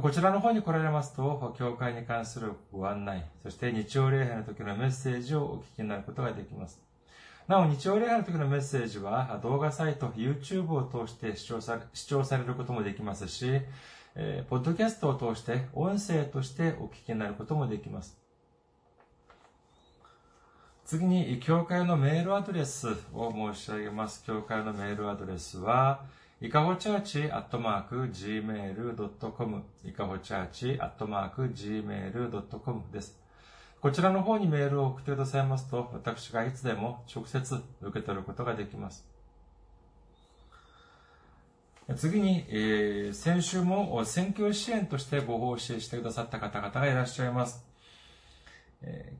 こちらの方に来られますと、教会に関するご案内、そして日曜礼拝の時のメッセージをお聞きになることができます。なお、日曜礼拝の時のメッセージは、動画サイト、YouTube を通して視聴され視聴されることもできますし、えーポッドキャストを通して、音声としてお聞きになることもできます。次に、教会のメールアドレスを申し上げます。教会のメールアドレスは、いかほチャーチアットマーク gmail.com いかほチャーチアットマーク gmail.com です。こちらの方にメールを送ってくださいますと、私がいつでも直接受け取ることができます。次に、えー先週も選挙支援としてご奉仕してくださった方々がいらっしゃいます。えー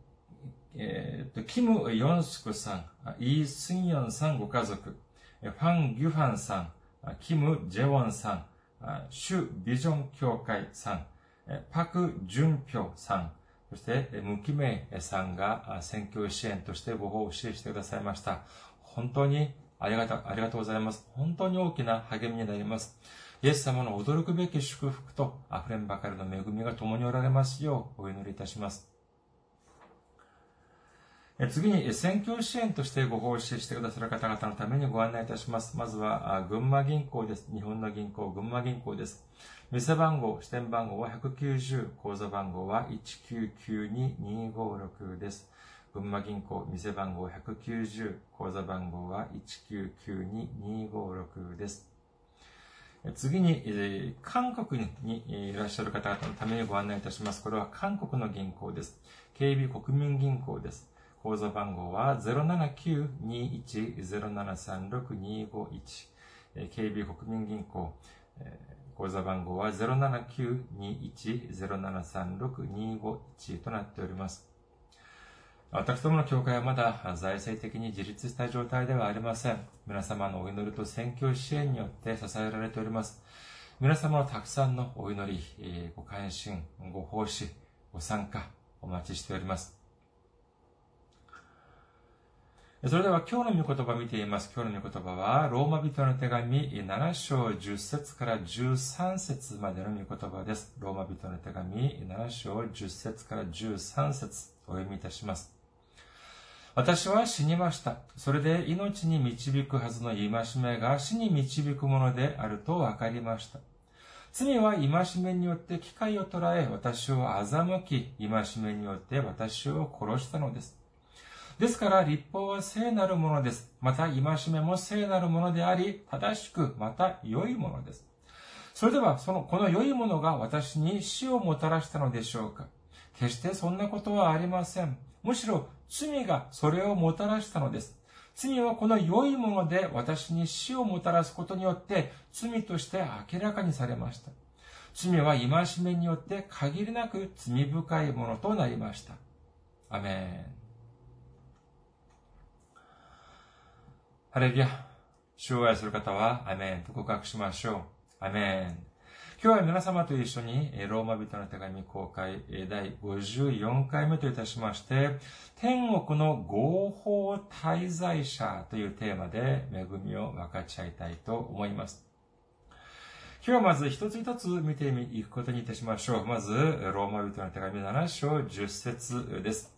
えーと、キム・ヨンスクさん、イー・スンヨンさんご家族、ファン・ギュファンさん、キム・ジェウォンさん、シュ・ビジョン協会さん、パク・ジュンピョさん、そして、ムキメイさんが選挙支援としてご奉仕してくださいました。本当にありがと、ありがとうございます。本当に大きな励みになります。イエス様の驚くべき祝福と溢れんばかりの恵みが共におられますようお祈りいたします。次に、選挙支援としてご奉仕してくださる方々のためにご案内いたします。まずは、群馬銀行です。日本の銀行、群馬銀行です。店番号、支店番号は190、口座番号は1992256です。群馬銀行、店番号190、口座番号は1992256です。次に、え韓国にいらっしゃる方々のためにご案内いたします。これは韓国の銀行です。警備国民銀行です。口座番号は079-21-0736-251。えー警備国民銀行、口座番号は079-21-0736-251となっております。私どもの教会はまだ財政的に自立した状態ではありません。皆様のお祈りと宣教支援によって支えられております。皆様のたくさんのお祈り、ご関心、ご奉仕、ご参加、お待ちしております。それでは今日の御言葉を見ています。今日の御言葉は、ローマ人の手紙7章10節から13節までの御言葉です。ローマ人の手紙7章10節から13節お読みいたします。私は死にました。それで命に導くはずの戒めが死に導くものであると分かりました。罪は戒めによって機会を捉え、私を欺き、戒めによって私を殺したのです。ですから、立法は聖なるものです。また、戒めも聖なるものであり、正しく、また良いものです。それでは、その、この良いものが私に死をもたらしたのでしょうか決してそんなことはありません。むしろ、罪がそれをもたらしたのです。罪はこの良いもので私に死をもたらすことによって罪として明らかにされました。罪は戒めによって限りなく罪深いものとなりました。アメン。ハレルヤ。主を愛する方は、アメンと告白しましょう。アメン。今日は皆様と一緒に、ローマ人の手紙公開第54回目といたしまして、天国の合法滞在者というテーマで恵みを分かち合いたいと思います。今日はまず一つ一つ見ていくことにいたしましょう。まず、ローマ人の手紙7章10節です。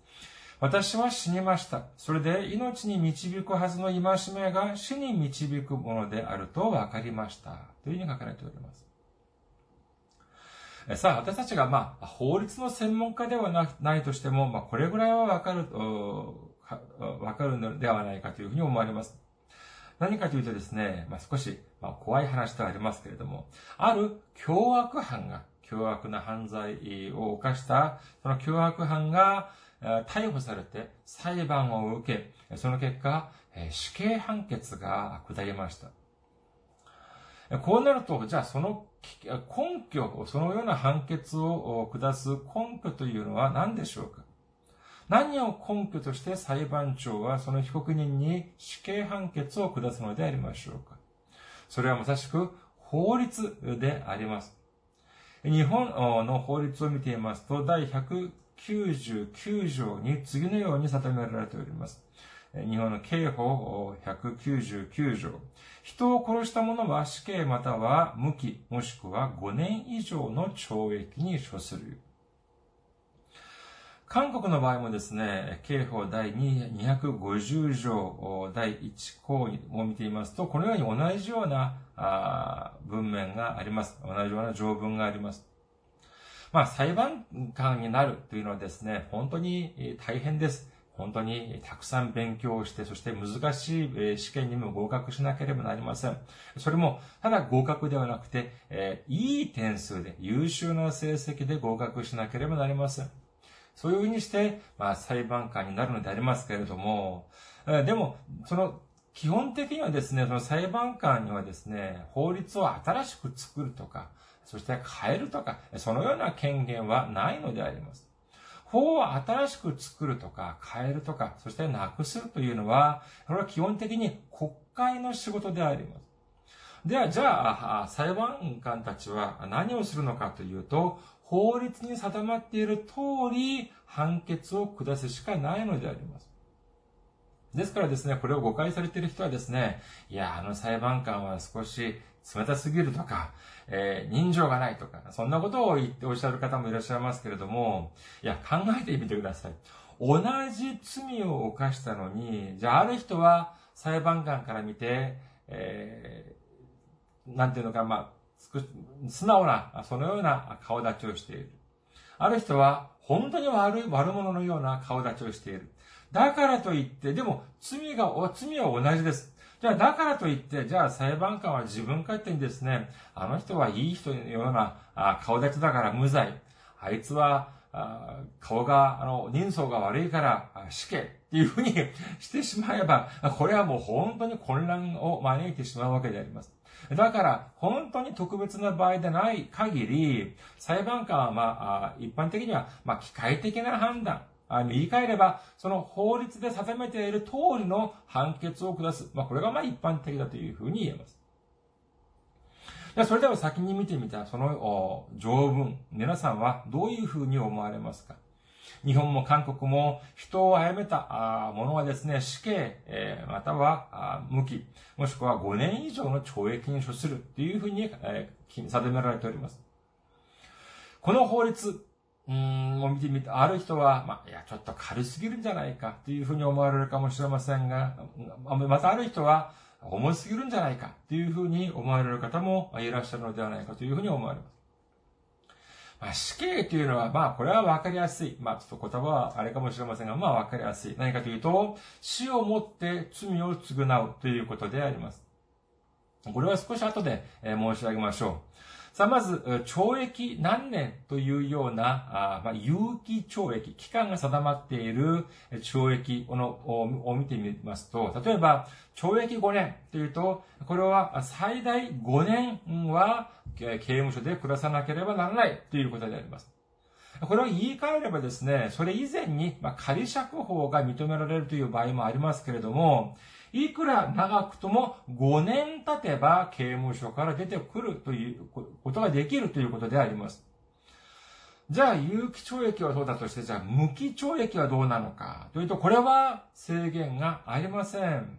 私は死にました。それで命に導くはずの戒めが死に導くものであると分かりました。というふうに書かれております。さあ、私たちが、まあ、法律の専門家ではなないとしても、まあ、これぐらいはわかる、おかわかるのではないかというふうに思われます。何かというとですね、まあ、少し、まあ、怖い話ではありますけれども、ある凶悪犯が、凶悪な犯罪を犯した、その凶悪犯が、逮捕されて裁判を受け、その結果、死刑判決が下りました。こうなると、じゃあその根拠、そのような判決を下す根拠というのは何でしょうか？何を根拠として裁判長はその被告人に死刑判決を下すのでありましょうか？それはまさしく法律であります。日本の法律を見ていますと、第199条に次のように定められております。日本の刑法199条。人を殺した者は死刑または無期、もしくは5年以上の懲役に処する。韓国の場合もですね、刑法第250条第1項を見ていますと、このように同じような文面があります。同じような条文があります。まあ、裁判官になるというのはですね、本当に大変です。本当にたくさん勉強して、そして難しい試験にも合格しなければなりません。それも、ただ合格ではなくて、えいい点数で、優秀な成績で合格しなければなりません。そういうふうにして、まあ、裁判官になるのでありますけれどもえ、でも、その、基本的にはですね、その裁判官にはですね、法律を新しく作るとか、そして変えるとか、そのような権限はないのであります。法を新しく作るとか、変えるとか、そしてなくするというのは、これは基本的に国会の仕事であります。では、じゃあ、裁判官たちは何をするのかというと、法律に定まっている通り判決を下すしかないのであります。ですからですね、これを誤解されている人はですね、いや、あの裁判官は少し冷たすぎるとか、えー、人情がないとか、そんなことを言っておっしゃる方もいらっしゃいますけれども、いや、考えてみてください。同じ罪を犯したのに、じゃあある人は裁判官から見て、えー、なんていうのか、まあ、素直な、そのような顔立ちをしている。ある人は、本当に悪い、悪者のような顔立ちをしている。だからといって、でも、罪が、罪は同じです。じゃあ、だからといって、じゃあ裁判官は自分勝手にですね、あの人はいい人のような顔立ちだから無罪。あいつは、顔が、あの、人相が悪いから死刑っていうふうに してしまえば、これはもう本当に混乱を招いてしまうわけであります。だから、本当に特別な場合でない限り、裁判官は、まあ、一般的には、まあ、機械的な判断、言い換えれば、その法律で定めている通りの判決を下す。まあ、これがまあ一般的だというふうに言えます。じゃあ、それでは先に見てみた、その条文、皆さんはどういうふうに思われますか？日本も韓国も人を殺めたものはですね、死刑、えまたは無期、もしくは5年以上の懲役に処するというふうに、え定められております。この法律、うん、を見てみて、ある人は、まあ、いや、ちょっと軽すぎるんじゃないかというふうに思われるかもしれませんが、またある人は、重すぎるんじゃないかというふうに思われる方もいらっしゃるのではないかというふうに思われます。まあ、死刑というのは、まあ、これはわかりやすい。まあ、ちょっと言葉はあれかもしれませんが、まあ、わかりやすい。何かというと、死をもって罪を償うということであります。これは少し後で申し上げましょう。さあ、まず、懲役何年というような、あまあ、有期懲役、期間が定まっている懲役を見てみますと、例えば、懲役5年というと、これは最大5年は刑務所で暮らさなければならないということであります。これを言い換えればですね、それ以前に、仮釈放が認められるという場合もありますけれども、いくら長くとも5年経てば刑務所から出てくるということができるということであります。じゃあ、有期懲役はそうだとして、じゃあ、無期懲役はどうなのかというと、これは制限がありません。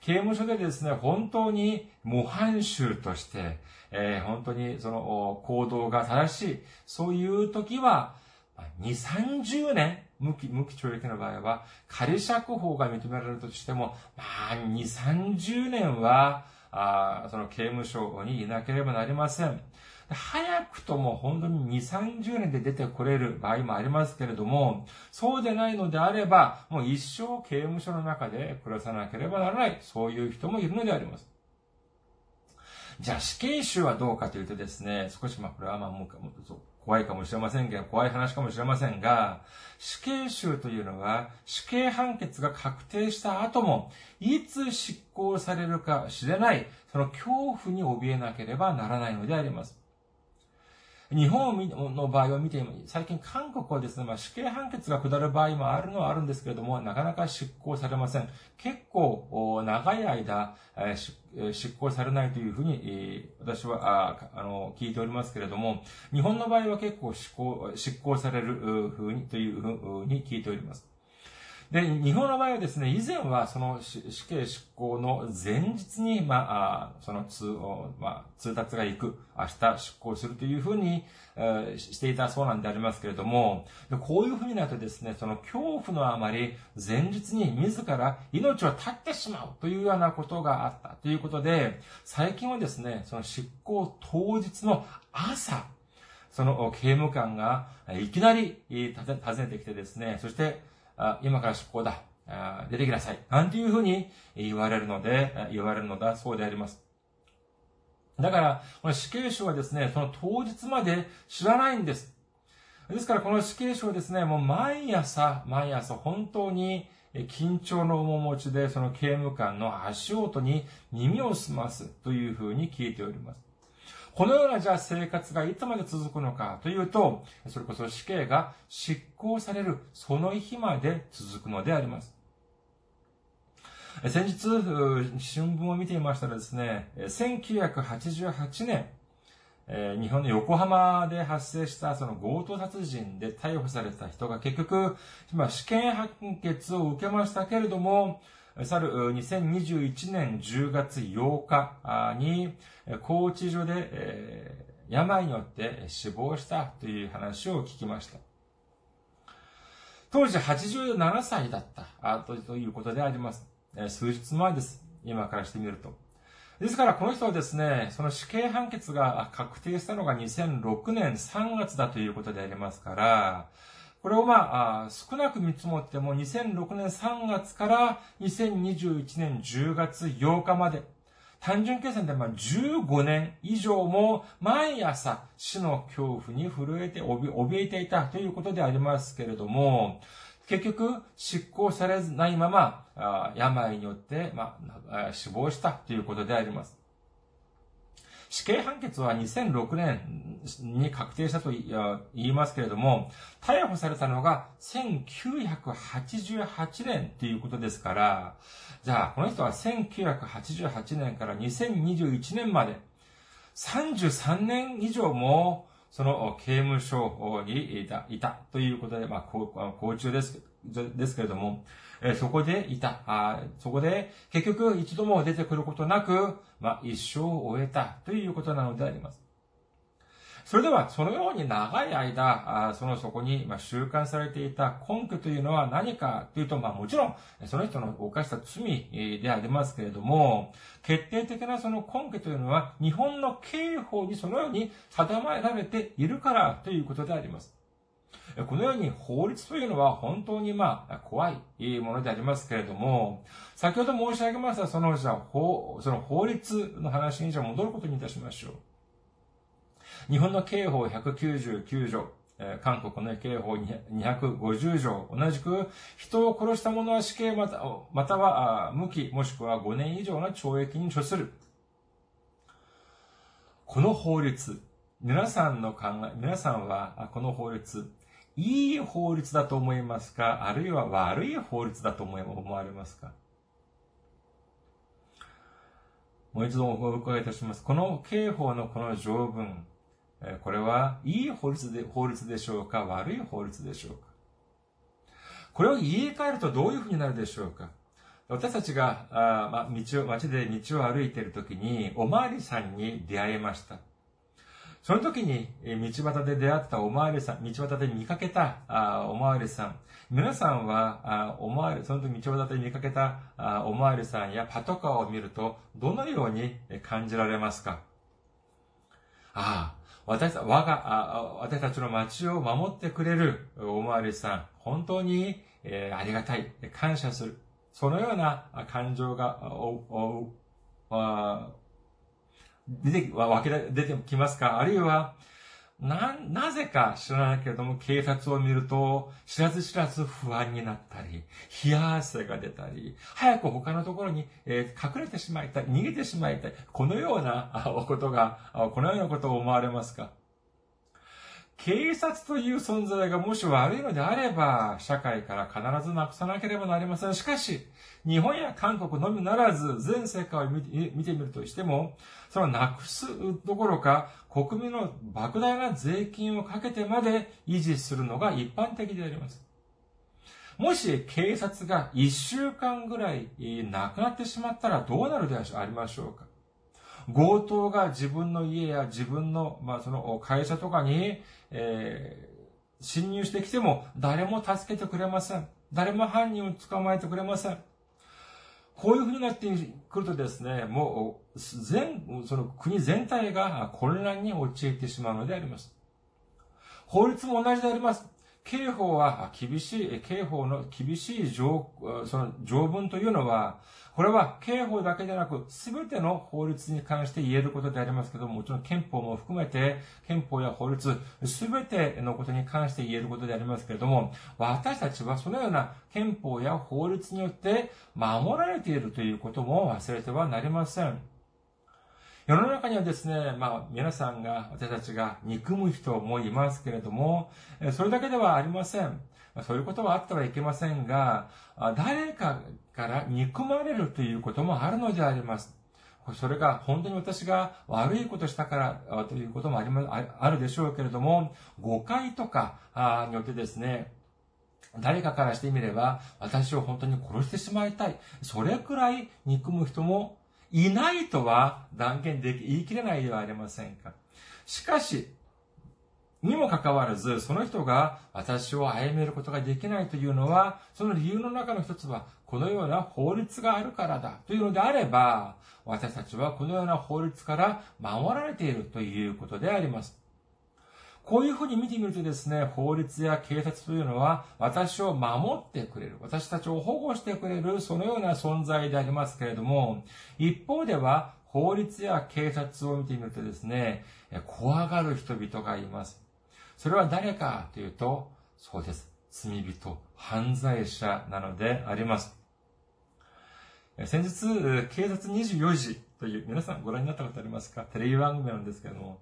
刑務所でですね、本当に模範囚として、えー、本当にその行動が正しい、そういう時は、2、30年無期、無期懲役の場合は、仮釈放が認められるとしても、まあ、2、30年は、あその刑務所にいなければなりません。早くとも本当に2、30年で出てこれる場合もありますけれども、そうでないのであれば、もう一生刑務所の中で暮らさなければならない、そういう人もいるのであります。じゃあ死刑囚はどうかというとですね、少しまあこれはまあもう怖いかもしれませんけど、怖い話かもしれませんが、死刑囚というのは死刑判決が確定した後も、いつ執行されるか知れない、その恐怖に怯えなければならないのであります。日本の場合を見て、最近韓国はですね、まあ、死刑判決が下る場合もあるのはあるんですけれども、なかなか執行されません。結構、長い間、執行されないというふうに、私は、あの、聞いておりますけれども、日本の場合は結構執行、執行されるふうに、というふうに聞いております。で、日本の場合はですね、以前はその死刑執行の前日に、まあ、その通、まあ、通達が行く、明日執行するというふうに、えー、していたそうなんでありますけれども、こういうふうになるとですね、その恐怖のあまり前日に自ら命を絶ってしまうというようなことがあったということで、最近はですね、その執行当日の朝、その刑務官がいきなり訪ねてきてですね、そしてあ今から出航だ。あ出てきなさい。なんていうふうに言われるので、言われるのだそうであります。だから、この死刑囚はですね、その当日まで知らないんです。ですから、この死刑囚はですね、もう毎朝、毎朝本当に緊張の面持ちで、その刑務官の足音に耳を澄ますというふうに聞いております。このようなじゃあ生活がいつまで続くのかというと、それこそ死刑が執行されるその日まで続くのであります。先日、新聞を見ていましたらですね、1988年、日本の横浜で発生したその強盗殺人で逮捕された人が結局、今死刑判決を受けましたけれども、去る2021年10月8日に、高知所で、病によって死亡したという話を聞きました。当時87歳だったということであります。数日前です。今からしてみると。ですから、この人はですね、その死刑判決が確定したのが2006年3月だということでありますから、これをまあ、少なく見積もっても2006年3月から2021年10月8日まで、単純計算でまあ15年以上も毎朝死の恐怖に震えて怯えていたということでありますけれども、結局執行されないまま病によって、まあ、死亡したということであります。死刑判決は2006年に確定したと言いますけれども、逮捕されたのが1988年ということですから、じゃあ、この人は1988年から2021年まで、33年以上も、その刑務所にいたいたということで、まあ、交中です。ですけれども、えそこでいたあ。そこで結局一度も出てくることなく、まあ、一生を終えたということなのであります。それでは、そのように長い間、あそのそこに習慣されていた根拠というのは何かというと、まあもちろん、その人の犯した罪でありますけれども、決定的なその根拠というのは、日本の刑法にそのように定められているからということであります。このように法律というのは本当にまあ怖いものでありますけれども、先ほど申し上げましたそのじゃ法、その法律の話にじゃ戻ることにいたしましょう。日本の刑法199条、韓国の刑法250条、同じく人を殺した者は死刑またまたは無期もしくは5年以上の懲役に処する。この法律、皆さんの考え、皆さんはこの法律、いい法律だと思いますか？あるいは悪い法律だと思われますか？もう一度お伺いいたします。この刑法のこの条文、これはいい法律で法律でしょうか？悪い法律でしょうか？これを言い換えるとどういうふうになるでしょうか？私たちが、あま、道を、街で道を歩いているときに、おまわりさんに出会いました。その時に、道端で出会ったおまわりさん、道端で見かけたおまわりさん。皆さんは、おまわり、その時道端で見かけたおまわりさんやパトカーを見ると、どのように感じられますか？ああ、私た、我が、私たちの街を守ってくれるおまわりさん、本当に、えー、ありがたい、感謝する。そのような感情が、お、お、出て、わけ出てきますか？あるいは、な、なぜか知らないけれども、警察を見ると、知らず知らず不安になったり、冷や汗が出たり、早く他のところに、えー、隠れてしまいたい、逃げてしまいたい、このようなことが、このようなことを思われますか？警察という存在がもし悪いのであれば、社会から必ずなくさなければなりません。しかし、日本や韓国のみならず、全世界を見てみるとしても、そのなくすどころか、国民の莫大な税金をかけてまで維持するのが一般的であります。もし警察が一週間ぐらいなくなってしまったらどうなるでありましょうか強盗が自分の家や自分の、まあ、その会社とかに、えー、侵入してきても誰も助けてくれません。誰も犯人を捕まえてくれません。こういうふうになってくるとですね、もう、全、その国全体が混乱に陥ってしまうのであります。法律も同じであります。刑法は厳しい、刑法の厳しい条、その条文というのは、これは刑法だけでなく、すべての法律に関して言えることでありますけども、もちろん憲法も含めて、憲法や法律、すべてのことに関して言えることでありますけれども、私たちはそのような憲法や法律によって守られているということも忘れてはなりません。世の中にはですね、まあ、皆さんが、私たちが憎む人もいますけれども、それだけではありません。そういうことはあってはいけませんが、誰かから憎まれるということもあるのであります。それが本当に私が悪いことしたからということもありま、あるでしょうけれども、誤解とかによってですね、誰かからしてみれば、私を本当に殺してしまいたい。それくらい憎む人もいないとは断言でき、言い切れないではありませんか。しかし、にもかかわらず、その人が私を歩めることができないというのは、その理由の中の一つは、このような法律があるからだというのであれば、私たちはこのような法律から守られているということであります。こういうふうに見てみるとですね、法律や警察というのは私を守ってくれる、私たちを保護してくれる、そのような存在でありますけれども、一方では法律や警察を見てみるとですね、怖がる人々がいます。それは誰かというと、そうです。罪人、犯罪者なのであります。先日、警察24時という、皆さんご覧になったことありますか？テレビ番組なんですけども、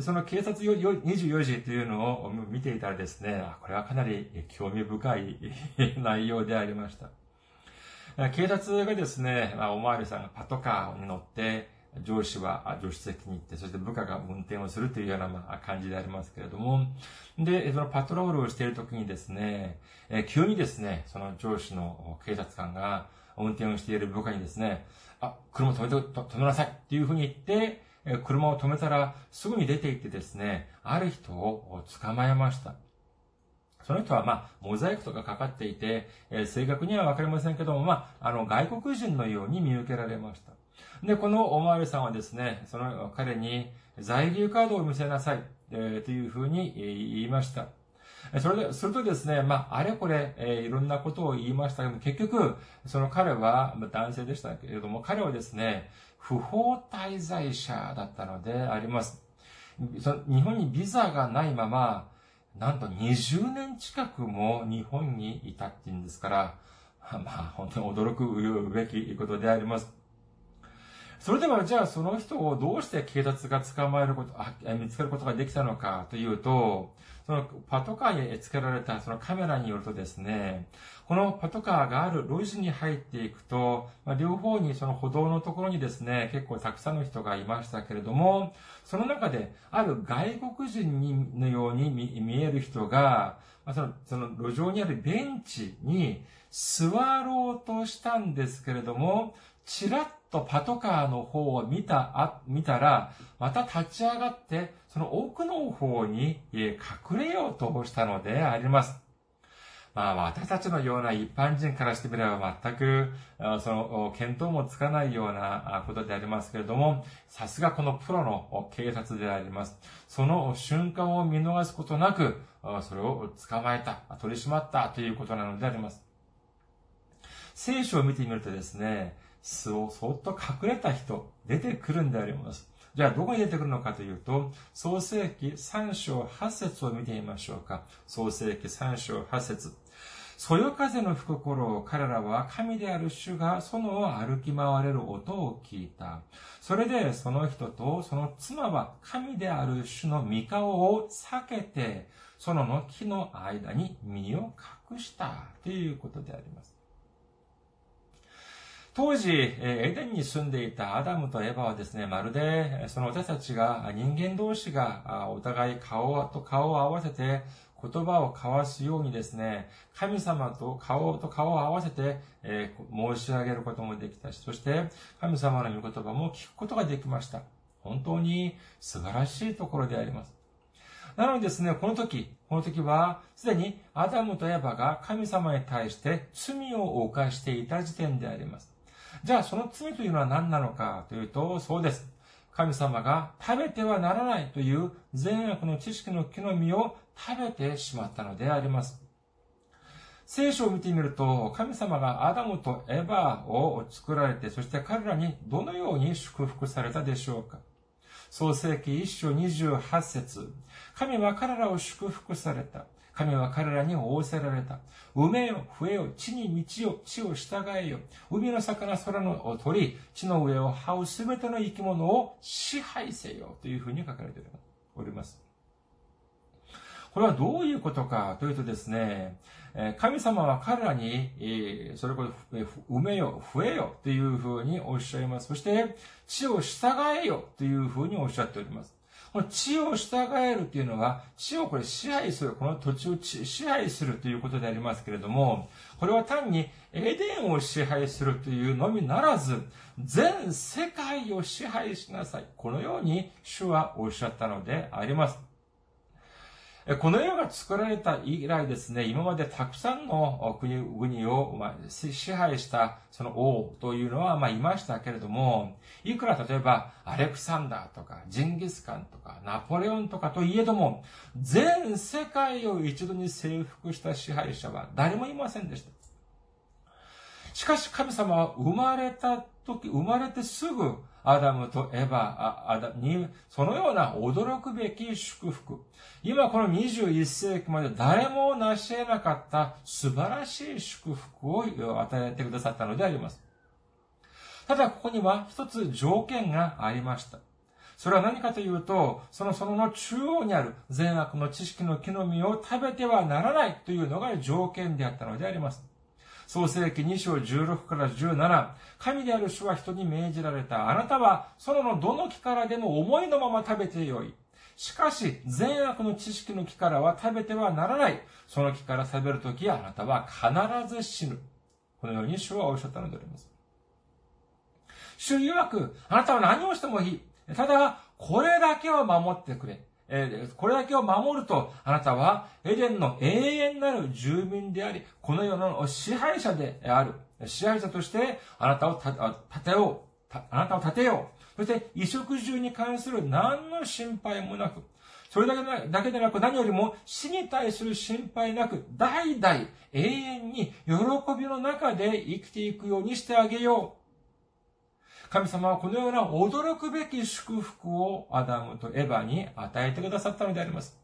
その警察24時というのを見ていたらですね、これはかなり興味深い 内容でありました。警察がですね、おまわりさんがパトカーに乗って、上司は助手席に行って、そして部下が運転をするというような感じでありますけれども、で、そのパトロールをしているときにですね、急にですね、その上司の警察官が運転をしている部下にですね、あ、車止めて、止めなさいっていうふうに言って、車を止めたらすぐに出て行ってですね、ある人を捕まえました。その人は、まあ、モザイクとかかかっていて、えー、正確にはわかりませんけども、まあ、あの、外国人のように見受けられました。で、このおまわりさんはですね、その彼に在留カードを見せなさい、えー、というふうに言いました。それで、するとですね、まあ、あれこれ、えー、いろんなことを言いましたけども、結局、その彼は、まあ男性でしたけれども、彼はですね、不法滞在者だったのであります。日本にビザがないまま、なんと20年近くも日本にいたっていうんですから、まあ本当に驚くべきことであります。それではじゃあその人をどうして警察が捕まえること、あ見つけることができたのかというと、そのパトカーにつけられたそのカメラによるとですね、このパトカーがある路地に入っていくと、ま、両方にその歩道のところにですね、結構たくさんの人がいましたけれども、その中である外国人にのように見える人が、ま、そのその路上にあるベンチに座ろうとしたんですけれども、ちらっとパトカーの方を見た、あ、見たら、また立ち上がって、その奥の方に隠れようとしたのであります。まあ私たちのような一般人からしてみれば全く、その、見当もつかないようなことでありますけれども、さすがこのプロの警察であります。その瞬間を見逃すことなく、それを捕まえた、取り締まったということなのであります。聖書を見てみるとですね、巣をそっと隠れた人、出てくるんであります。じゃあ、どこに出てくるのかというと、創世記3章8節を見てみましょうか。創世記3章8節そよ風の吹く頃、彼らは神である主が園を歩き回れる音を聞いた。それでその人とその妻は神である主の御顔を避けて、園の木の間に身を隠したということであります。当時、エデンに住んでいたアダムとエヴァはですね、まるで、その私たちが、人間同士が、お互い顔と顔を合わせて、言葉を交わすようにですね、神様と顔と顔を合わせて、えー、申し上げることもできたし、そして神様の御言葉も聞くことができました。本当に素晴らしいところであります。なのにですね、この時、この時は、すでにアダムとエバが神様に対して罪を犯していた時点であります。じゃあ、その罪というのは何なのかというと、そうです。神様が食べてはならないという善悪の知識の木の実を食べてしまったのであります。聖書を見てみると、神様がアダムとエバーを作られて、そして彼らにどのように祝福されたでしょうか創世記一章28節神は彼らを祝福された。神は彼らに仰せられた。埋めよ、増えよ、地に道よ、地を従えよ。海の魚、空の鳥、地の上を這うすべての生き物を支配せよ。というふうに書かれております。これはどういうことかというとですね、神様は彼らに、それこそ、埋めよ、増えよというふうにおっしゃいます。そして、地を従えよというふうにおっしゃっております。この地を従えるというのは、地をこれ支配する、この土地を支配するということでありますけれども、これは単にエデンを支配するというのみならず、全世界を支配しなさい。このように主はおっしゃったのであります。この世が作られた以来ですね、今までたくさんの国々を支配したその王というのはまあいましたけれども、いくら例えばアレクサンダーとかジンギスカンとかナポレオンとかといえども、全世界を一度に征服した支配者は誰もいませんでした。しかし神様は生まれた時、生まれてすぐアダムとエヴァに、そのような驚くべき祝福。今この21世紀まで誰も成し得なかった素晴らしい祝福を与えてくださったのであります。ただここには一つ条件がありました。それは何かというと、そのそのの中央にある善悪の知識の木の実を食べてはならないというのが条件であったのであります。創世記2章16から17、神である主は人に命じられた。あなたは、そのどの木からでも思いのまま食べてよい。しかし、善悪の知識の木からは食べてはならない。その木から食べるとき、あなたは必ず死ぬ。このように主はおっしゃったのであります。主曰く、あなたは何をしてもいい。ただ、これだけは守ってくれ。えこれだけを守ると、あなたはエデンの永遠なる住民であり、この世の支配者である。支配者として、あなたを立てよう。あなたを立てよう。そして、衣食住に関する何の心配もなく、それだけだけでなく何よりも死に対する心配なく、代々永遠に喜びの中で生きていくようにしてあげよう。神様はこのような驚くべき祝福をアダムとエヴァに与えてくださったのであります。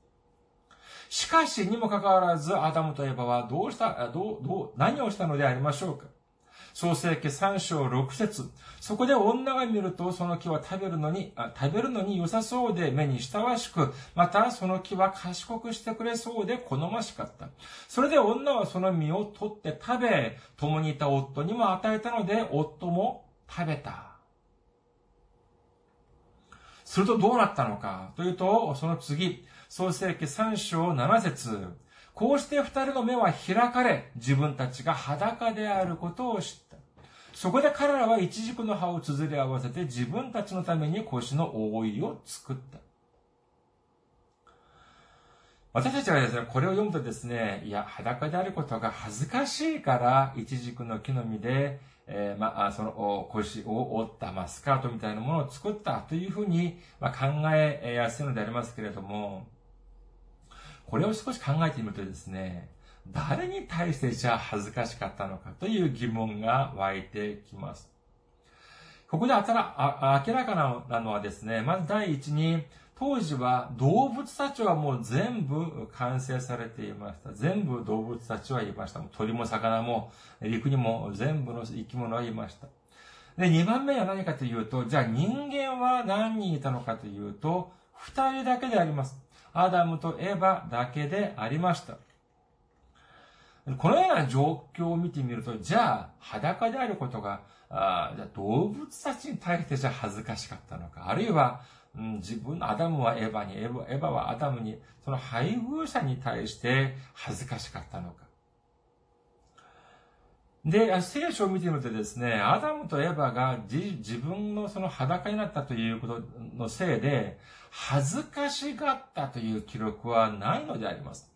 しかし、にもかかわらず、アダムとエヴァはどうした、どう、どう、何をしたのでありましょうか創世記3章6節そこで女が見ると、その木は食べるのに、食べるのに良さそうで目に親しく、またその木は賢くしてくれそうで好ましかった。それで女はその実を取って食べ、共にいた夫にも与えたので、夫も食べた。するとどうなったのかというと、その次、創世記3章7節こうして二人の目は開かれ、自分たちが裸であることを知った。そこで彼らは一軸の葉を綴り合わせて自分たちのために腰の覆いを作った。私たちはですね、これを読むとですね、いや、裸であることが恥ずかしいから、一軸の木の実で、えー、まあ、その腰を折った、まあ、スカートみたいなものを作ったというふうに、まあ、考えやすいのでありますけれども、これを少し考えてみるとですね、誰に対してじゃあ恥ずかしかったのかという疑問が湧いてきます。ここであたらあ明らかなのはですね、まず第一に、当時は動物たちはもう全部完成されていました。全部動物たちはいました。鳥も魚も陸にも全部の生き物はいました。で、2番目は何かというと、じゃあ人間は何人いたのかというと、2人だけであります。アダムとエバだけでありました。このような状況を見てみると、じゃあ裸であることが、あじゃあ動物たちに対してじゃ恥ずかしかったのか、あるいは、うん、自分、アダムはエヴァに、エヴァはアダムに、その配偶者に対して恥ずかしかったのか。で、聖書を見てみるとですね、アダムとエヴァが自分のその裸になったということのせいで、恥ずかしがったという記録はないのであります。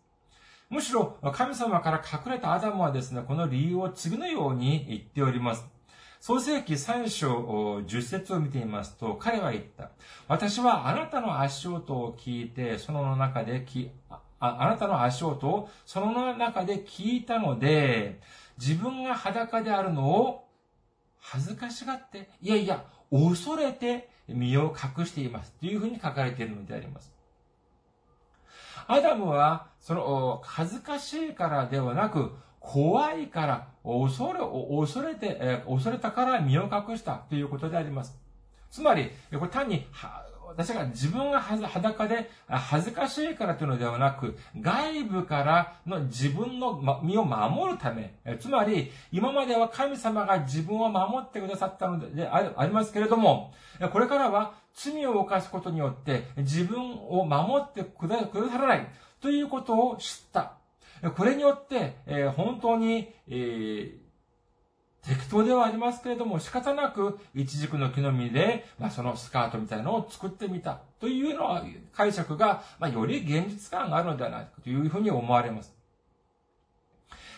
むしろ、神様から隠れたアダムはですね、この理由を次のように言っております。創世記3章10節を見てみますと、彼は言った。私はあなたの足音を聞いて、その中でき、ああなたの足音をその中で聞いたので、自分が裸であるのを恥ずかしがって、いやいや、恐れて身を隠しています。というふうに書かれているのであります。アダムは、その、恥ずかしいからではなく、怖いから、恐れ、恐れて、え恐れたから身を隠したということであります。つまり、これ単に、私が自分が裸で恥ずかしいからというのではなく、外部からの自分の身を守るため、つまり、今までは神様が自分を守ってくださったのでありますけれども、これからは罪を犯すことによって自分を守ってくださらないということを知った。これによってえ、本当に、えー適当ではありますけれども、仕方なく、一軸の木の実で、まあ、そのスカートみたいなのを作ってみた。というのは、解釈が、まあ、より現実感があるのではないかというふうに思われます。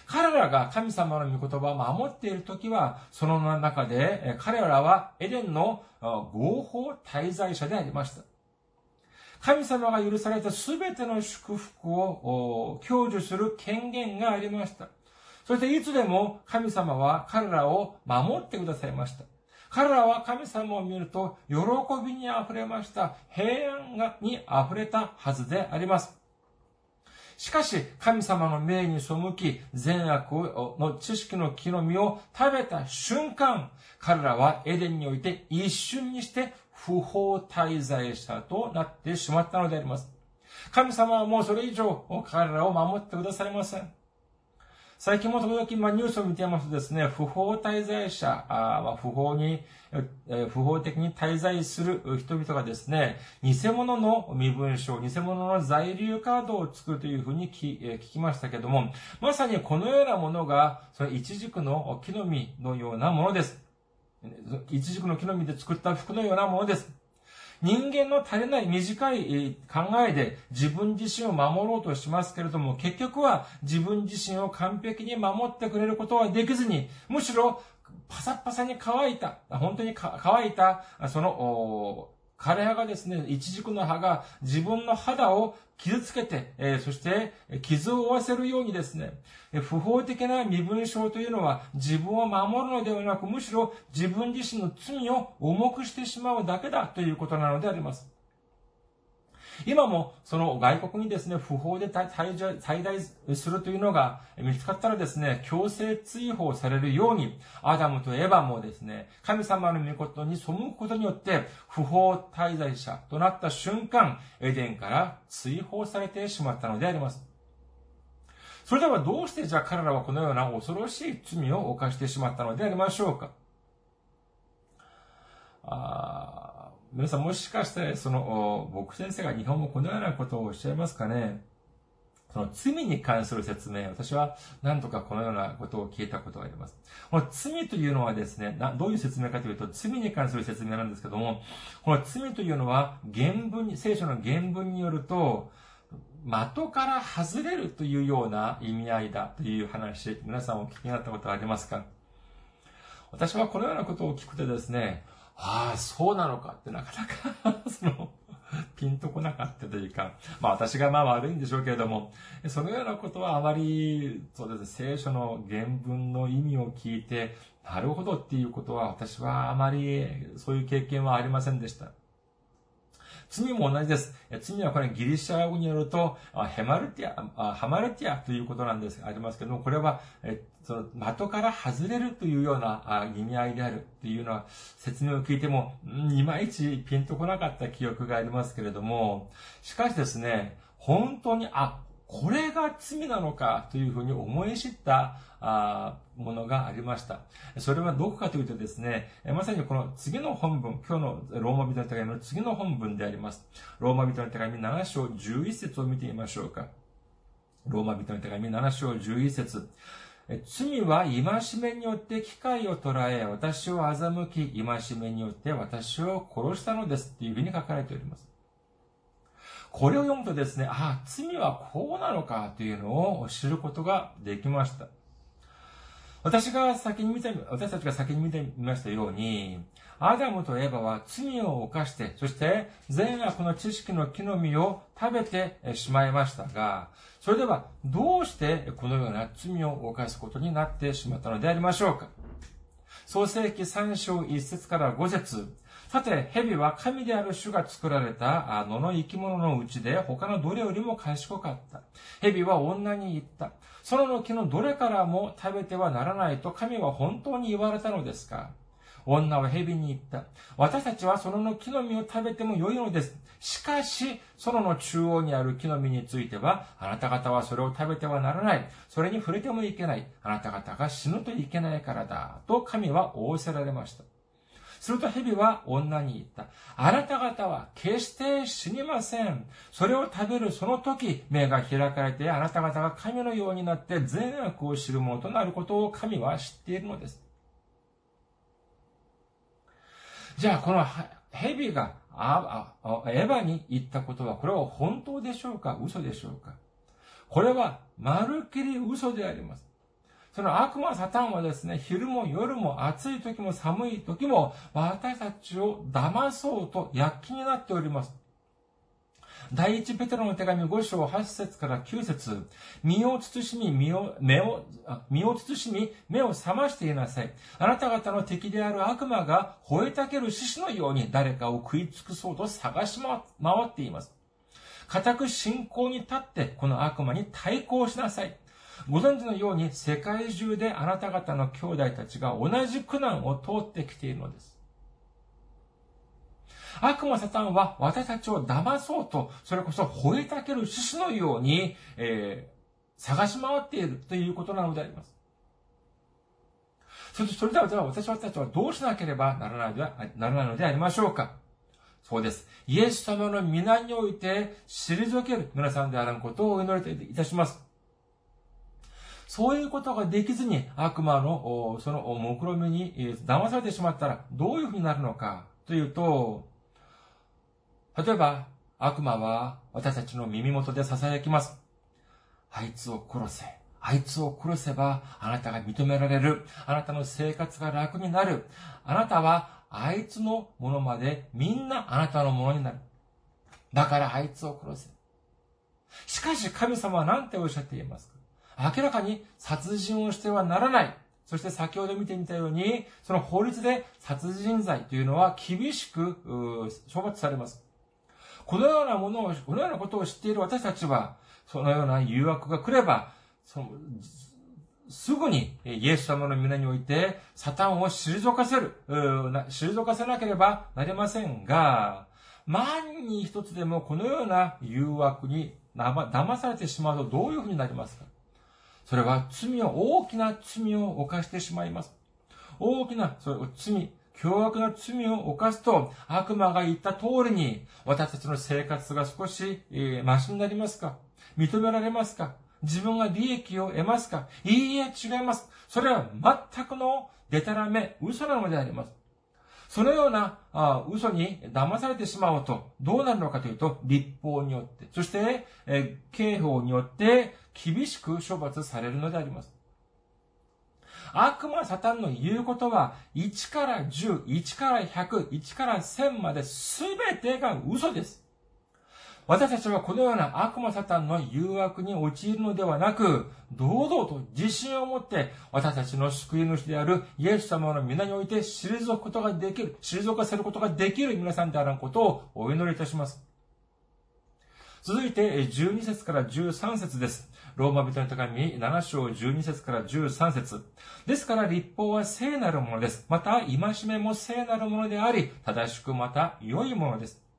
彼らが神様の御言葉を守っているときは、その中で、彼らはエデンの合法滞在者でありました。神様が許されたすべての祝福を享受する権限がありました。そしていつでも神様は彼らを守ってくださいました。彼らは神様を見ると喜びに溢れました。平安がに溢れたはずであります。しかし、神様の命に背き、善悪の知識の木の実を食べた瞬間、彼らはエデンにおいて一瞬にして不法滞在者となってしまったのであります。神様はもうそれ以上彼らを守ってくださいません。最近も時々、まあ、ニュースを見ていますとですね、不法滞在者、あまあ、不法に、え不法的に滞在する人々がですね、偽物の身分証、偽物の在留カードを作るというふうに聞,、え聞きましたけども、まさにこのようなものが、その一軸の木の実のようなものです。一軸の木の実で作った服のようなものです。人間の足りない短い考えで自分自身を守ろうとしますけれども、結局は自分自身を完璧に守ってくれることはできずに、むしろパサッパサに乾いた、本当に乾いた、その、枯葉がですね、イチジクの葉が自分の肌を傷つけて、え、そして傷を負わせるようにですね、不法的な身分証というのは自分を守るのではなく、むしろ自分自身の罪を重くしてしまうだけだということなのであります。今もその外国にですね、不法で滞在するというのが見つかったらですね、強制追放されるように、アダムとエヴァもですね、神様の御事に背くことによって、不法滞在者となった瞬間、エデンから追放されてしまったのであります。それではどうしてじゃあ彼らはこのような恐ろしい罪を犯してしまったのでありましょうかあ皆さんもしかして、その、僕先生が日本語このようなことをおっしゃいますかね？その罪に関する説明、私は何とかこのようなことを聞いたことがあります。この罪というのはですね、どういう説明かというと、罪に関する説明なんですけども、この罪というのは原文に、聖書の原文によると、的から外れるというような意味合いだという話、皆さんお聞きになったことはありますか？私はこのようなことを聞くとですね、ああ、そうなのかってなかなかその、ピンとこなかったというか、まあ私がまあ悪いんでしょうけれども、そのようなことはあまり、そうですね、聖書の原文の意味を聞いて、なるほどっていうことは私はあまりそういう経験はありませんでした。罪も同じです。罪はこれギリシャ語によると、ヘマルティア、ハマルティアということなんです、ありますけども、これは、その、的から外れるというような意味合いであるというような説明を聞いても、いまいちピンとこなかった記憶がありますけれども、しかしですね、本当に、あ、これが罪なのかというふうに思い知ったものがありました。それはどこかというとですね、まさにこの次の本文、今日のローマ人の手紙の次の本文であります。ローマ人の手紙7章11節を見てみましょうか。ローマ人の手紙7章11節罪は戒めによって機会を捉え、私を欺き、戒めによって私を殺したのです。というふうに書かれております。これを読むとですね、ああ、罪はこうなのかというのを知ることができました。私が先に見て、私たちが先に見てみましたように、アダムとエバは罪を犯して、そして善悪の知識の木の実を食べてしまいましたが、それではどうしてこのような罪を犯すことになってしまったのでありましょうか？創世記3章1節から5節。さて、蛇は神である主が作られた野の生き物のうちで他のどれよりも賢かった。蛇は女に言った。その木のどれからも食べてはならないと神は本当に言われたのですか？女は蛇に言った。私たちはその木の実を食べても良いのです。しかし、その中央にある木の実については、あなた方はそれを食べてはならない。それに触れてもいけない。あなた方が死ぬといけないからだ。と神は仰せられました。すると蛇は女に言った。あなた方は決して死にません。それを食べるその時、目が開かれてあなた方が神のようになって善悪を知るものとなることを神は知っているのです。じゃあ、この蛇がエヴァに言ったことは、これは本当でしょうか？嘘でしょうか？これは、まるっきり嘘であります。その悪魔サタンはですね、昼も夜も暑い時も寒い時も私たちを騙そうと躍起になっております。第一ペテロの手紙5章8節から9節身を慎み、身を、目を、身を慎み、目を覚ましていなさい。あなた方の敵である悪魔が吠えたける獅子のように誰かを食い尽くそうと探し回っています。固く信仰に立ってこの悪魔に対抗しなさい。ご存知のように世界中であなた方の兄弟たちが同じ苦難を通ってきているのです。悪魔サタンは私たちを騙そうと、それこそ吠えたける獅子のように、えー、探し回っているということなのであります。そしてそれでは、私たちはどうしなければならないでならないのでありましょうかそうです。イエス様の皆において退ける皆さんであらんことをお祈りいたします。そういうことができずに悪魔のその目論みに騙されてしまったらどういうふうになるのかというと、例えば悪魔は私たちの耳元で囁きます。あいつを殺せ。あいつを殺せばあなたが認められる。あなたの生活が楽になる。あなたはあいつのものまでみんなあなたのものになる。だからあいつを殺せ。しかし神様は何ておっしゃっていますか？明らかに殺人をしてはならない。そして先ほど見てみたように、その法律で殺人罪というのは厳しく処罰されます。このようなものを、このようなことを知っている私たちは、そのような誘惑が来れば、そのすぐにイエス様の皆において、サタンを退かせる、退かせなければなりませんが、万に一つでもこのような誘惑に騙されてしまうとどういうふうになりますか？それは罪を、大きな罪を犯してしまいます。大きな、それ罪、凶悪な罪を犯すと、悪魔が言った通りに、私たちの生活が少し、えー、マシになりますか？認められますか？自分が利益を得ますか？いいえ、違います。それは全くのデタラメ、嘘なのであります。そのようなあ嘘に騙されてしまうと、どうなるのかというと、立法によって、そして、え刑法によって厳しく処罰されるのであります。悪魔サタンの言うことは、1から10、1から100、1から1000まで全てが嘘です。私たちはこのような悪魔サタンの誘惑に陥るのではなく、堂々と自信を持って私たちの救い主であるイエス様の皆において退くことができる、退かせることができる皆さんであらんことをお祈りいたします。続いて、12節から13節です。ローマ人の手紙7章12節から13節ですから立法は聖なるものです。また、戒めも聖なるものであり、正しくまた良いものです。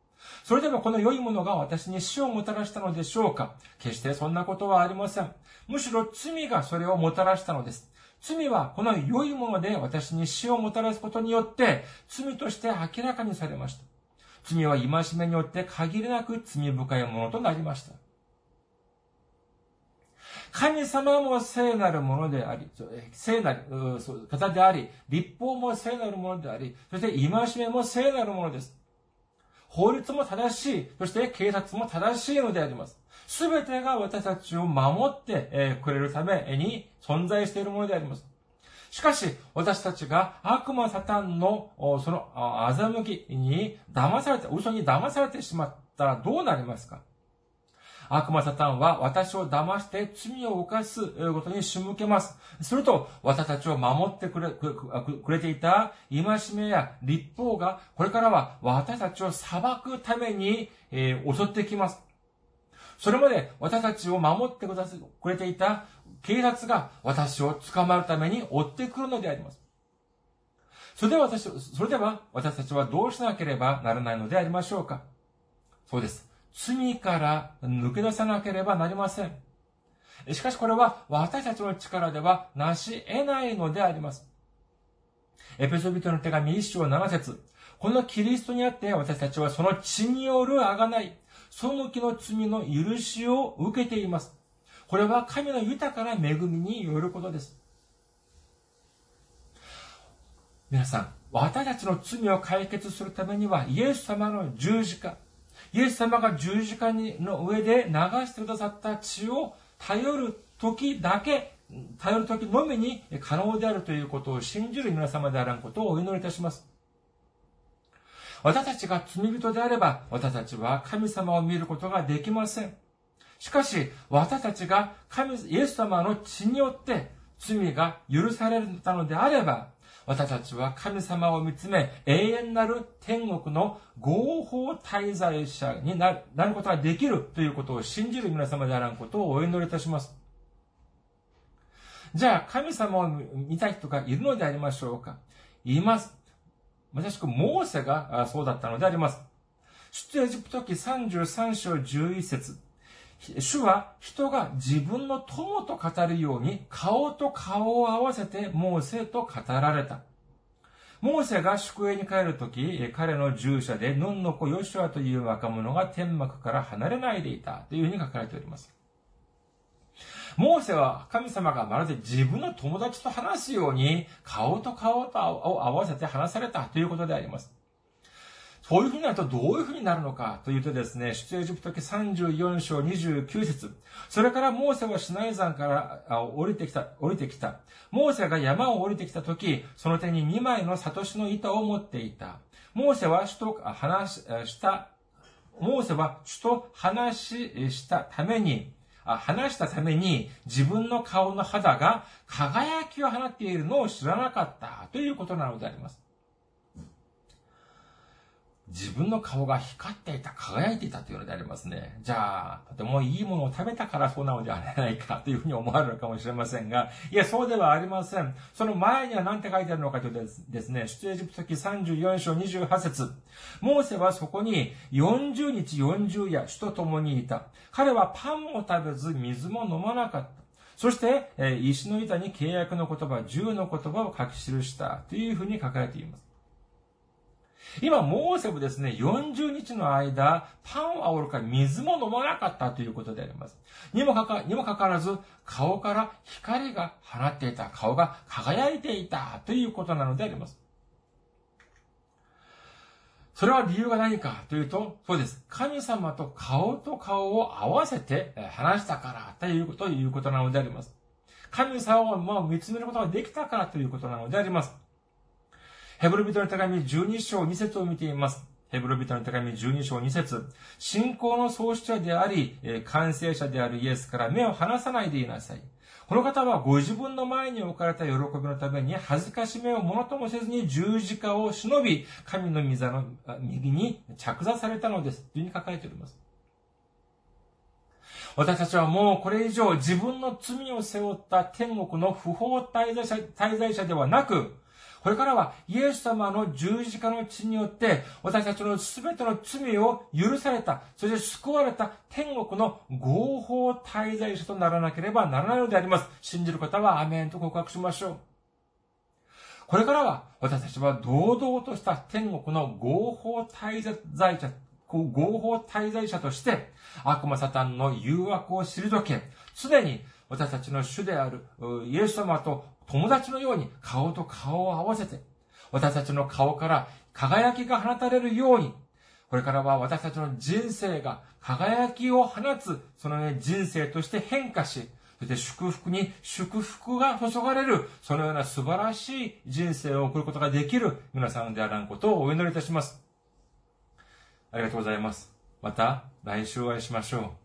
それでもこの良いものが私に死をもたらしたのでしょうか？決してそんなことはありません。むしろ罪がそれをもたらしたのです。罪はこの良いもので私に死をもたらすことによって罪として明らかにされました。罪は戒めによって限りなく罪深いものとなりました。神様も聖なるものであり、聖なる方であり、立法も聖なるものであり、そして戒めも聖なるものです。法律も正しい、そして警察も正しいのであります。すべてが私たちを守ってくれるために存在しているものであります。しかし、私たちが悪魔サタンの、その、欺きに騙されて、嘘に騙されてしまったらどうなりますか？悪魔サタンは私を騙して罪を犯すことに仕向けます。すると、私たちを守ってくれくれていた戒めや立法が、これからは私たちを裁くために、えー、襲ってきます。それまで私たちを守ってくださくれていた警察が私を捕まるために追ってくるのであります。それでは私、それでは私たちはどうしなければならないのでありましょうかそうです。罪から抜け出さなければなりません。しかしこれは私たちの力ではなし得ないのであります。エペソビトの手紙一章七節このキリストにあって私たちはその血による贖い、その木の罪の許しを受けています。これは神の豊かな恵みによることです。皆さん、私たちの罪を解決するためには、イエス様の十字架、イエス様が十字架の上で流してくださった血を頼る時だけ、頼る時のみに可能であるということを信じる皆様であらんことをお祈りいたします。私たちが罪人であれば、私たちは神様を見ることができません。しかし、私たちが神、イエス様の血によって罪が許されたのであれば、私たちは神様を見つめ、永遠なる天国の合法滞在者になることができるということを信じる皆様であらんことをお祈りいたします。じゃあ、神様を見た人がいるのでありましょうかいます。まさしく、モーセがそうだったのであります。出エジプト記33章11節主は人が自分の友と語るように顔と顔を合わせてモーセと語られた。モーセが宿営に帰るとき、彼の従者でヌンの子ヨシュアという若者が天幕から離れないでいたというふうに書かれております。モーセは神様がまるで自分の友達と話すように顔と顔と合わせて話されたということであります。そういうふうになるとどういうふうになるのかというとですね、出エジプト記34章29節それからモーセはシナイ山から降りてきた、降りてきた。モーセが山を降りてきたとき、その手に2枚のサトシの板を持っていた。モーセは主と話した、モーセは主と話したために、話したために自分の顔の肌が輝きを放っているのを知らなかったということなのであります。自分の顔が光っていた、輝いていたというのでありますね。じゃあ、とてもいいものを食べたからそうなのではないかというふうに思われるかもしれませんが、いや、そうではありません。その前には何て書いてあるのかというとですね、出エジプト記34章28節モーセはそこに40日40夜、主と共にいた。彼はパンも食べず、水も飲まなかった。そして、石の板に契約の言葉、10の言葉を書き記したというふうに書かれています。今、モーセもですね、40日の間、パンはおろか水も飲まなかったということであります。にもかか、にもかかわらず、顔から光が放っていた、顔が輝いていたということなのであります。それは理由が何かというと、そうです。神様と顔と顔を合わせて話したからというこということなのであります。神様を見つめることができたからということなのであります。ヘブル人の手紙12章2節を見ています。ヘブル人の手紙12章2節信仰の創始者であり、完成者であるイエスから目を離さないでいなさい。この方はご自分の前に置かれた喜びのために恥ずかしめをものともせずに十字架を忍び、神の御座の右に着座されたのです。というふうに書かれております。私たちはもうこれ以上自分の罪を背負った天国の不法滞在者滞在者ではなく、これからはイエス様の十字架の血によって私たちの全ての罪を許された、そして救われた天国の合法滞在者とならなければならないのであります。信じる方はアメンと告白しましょう。これからは私たちは堂々とした天国の合法滞在者、合法滞在者として悪魔サタンの誘惑を退け、常に私たちの主であるイエス様と友達のように顔と顔を合わせて、私たちの顔から輝きが放たれるように、これからは私たちの人生が輝きを放つ、そのね、人生として変化し、そして祝福に祝福が注がれる、そのような素晴らしい人生を送ることができる皆さんであらんことをお祈りいたします。ありがとうございます。また来週お会いしましょう。